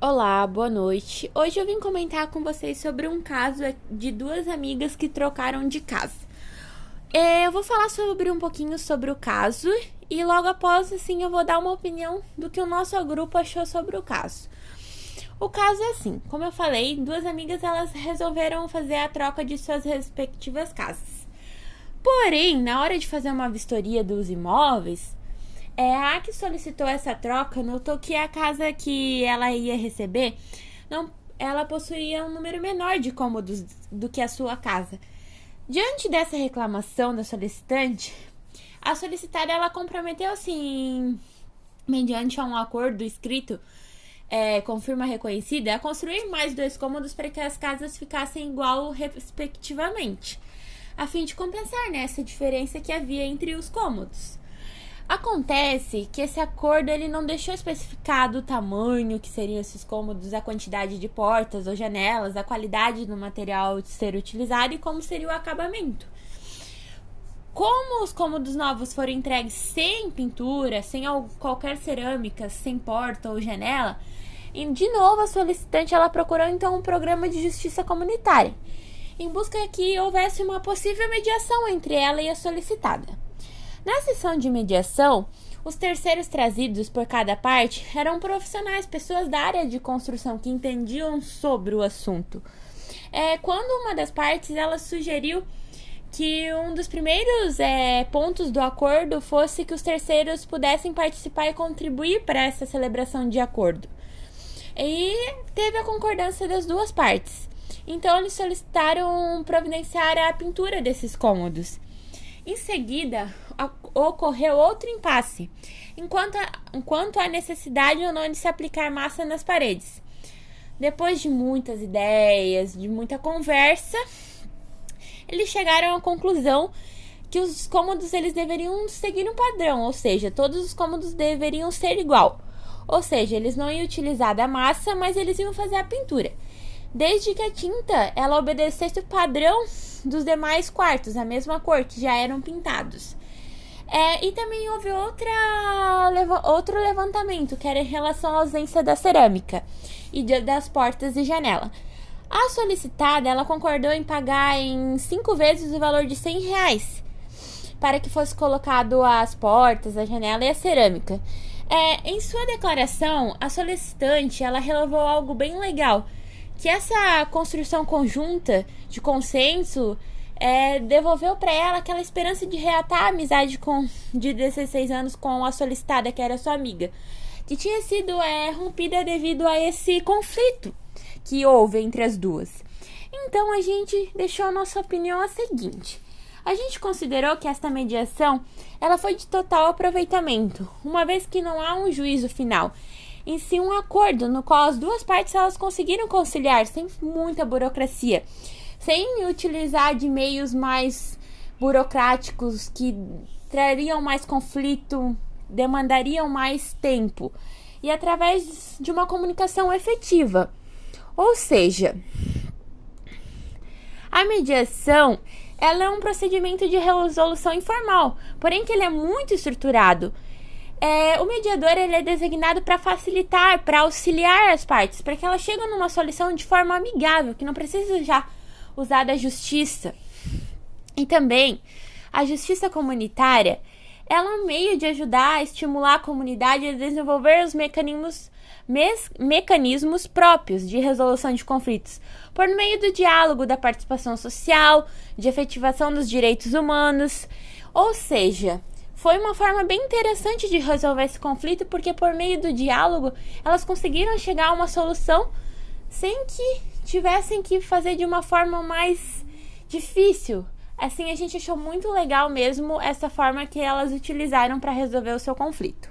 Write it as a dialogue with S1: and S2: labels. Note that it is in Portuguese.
S1: Olá, boa noite. Hoje eu vim comentar com vocês sobre um caso de duas amigas que trocaram de casa. É, eu vou falar sobre um pouquinho sobre o caso e logo após assim eu vou dar uma opinião do que o nosso grupo achou sobre o caso. O caso é assim, como eu falei, duas amigas elas resolveram fazer a troca de suas respectivas casas. Porém, na hora de fazer uma vistoria dos imóveis, é, a que solicitou essa troca notou que a casa que ela ia receber não, ela possuía um número menor de cômodos do que a sua casa. Diante dessa reclamação da solicitante, a solicitada ela comprometeu assim, mediante um acordo escrito é, com firma reconhecida, a construir mais dois cômodos para que as casas ficassem igual respectivamente, a fim de compensar né, essa diferença que havia entre os cômodos. Acontece que esse acordo ele não deixou especificado o tamanho que seriam esses cômodos, a quantidade de portas ou janelas, a qualidade do material de ser utilizado e como seria o acabamento. Como os cômodos novos foram entregues sem pintura, sem qualquer cerâmica, sem porta ou janela, e de novo a solicitante ela procurou então um programa de justiça comunitária, em busca que houvesse uma possível mediação entre ela e a solicitada. Na sessão de mediação, os terceiros trazidos por cada parte eram profissionais, pessoas da área de construção que entendiam sobre o assunto. É, quando uma das partes ela sugeriu que um dos primeiros é, pontos do acordo fosse que os terceiros pudessem participar e contribuir para essa celebração de acordo. E teve a concordância das duas partes. Então eles solicitaram providenciar a pintura desses cômodos. Em seguida, ocorreu outro impasse, enquanto a, enquanto a necessidade ou não de se aplicar massa nas paredes. Depois de muitas ideias, de muita conversa, eles chegaram à conclusão que os cômodos eles deveriam seguir um padrão, ou seja, todos os cômodos deveriam ser igual. Ou seja, eles não iam utilizar da massa, mas eles iam fazer a pintura. Desde que a tinta ela obedecesse o padrão dos demais quartos, a mesma cor que já eram pintados. É, e também houve outra, leva, outro levantamento, que era em relação à ausência da cerâmica e de, das portas e janela. A solicitada ela concordou em pagar em cinco vezes o valor de 100 reais para que fosse colocado as portas, a janela e a cerâmica. É, em sua declaração, a solicitante ela relevou algo bem legal que essa construção conjunta de consenso é, devolveu para ela aquela esperança de reatar a amizade com, de 16 anos com a solicitada, que era sua amiga, que tinha sido é, rompida devido a esse conflito que houve entre as duas. Então a gente deixou a nossa opinião a seguinte. A gente considerou que esta mediação ela foi de total aproveitamento, uma vez que não há um juízo final em si um acordo no qual as duas partes elas conseguiram conciliar sem muita burocracia, sem utilizar de meios mais burocráticos que trariam mais conflito, demandariam mais tempo. E através de uma comunicação efetiva. Ou seja, a mediação ela é um procedimento de resolução informal, porém que ele é muito estruturado é, o mediador ele é designado para facilitar, para auxiliar as partes, para que elas cheguem numa solução de forma amigável, que não precisa já usar da justiça. E também a justiça comunitária ela é um meio de ajudar a estimular a comunidade a desenvolver os mecanismos, mes, mecanismos próprios de resolução de conflitos, por meio do diálogo, da participação social, de efetivação dos direitos humanos. Ou seja, foi uma forma bem interessante de resolver esse conflito, porque por meio do diálogo elas conseguiram chegar a uma solução sem que tivessem que fazer de uma forma mais difícil. Assim, a gente achou muito legal mesmo essa forma que elas utilizaram para resolver o seu conflito.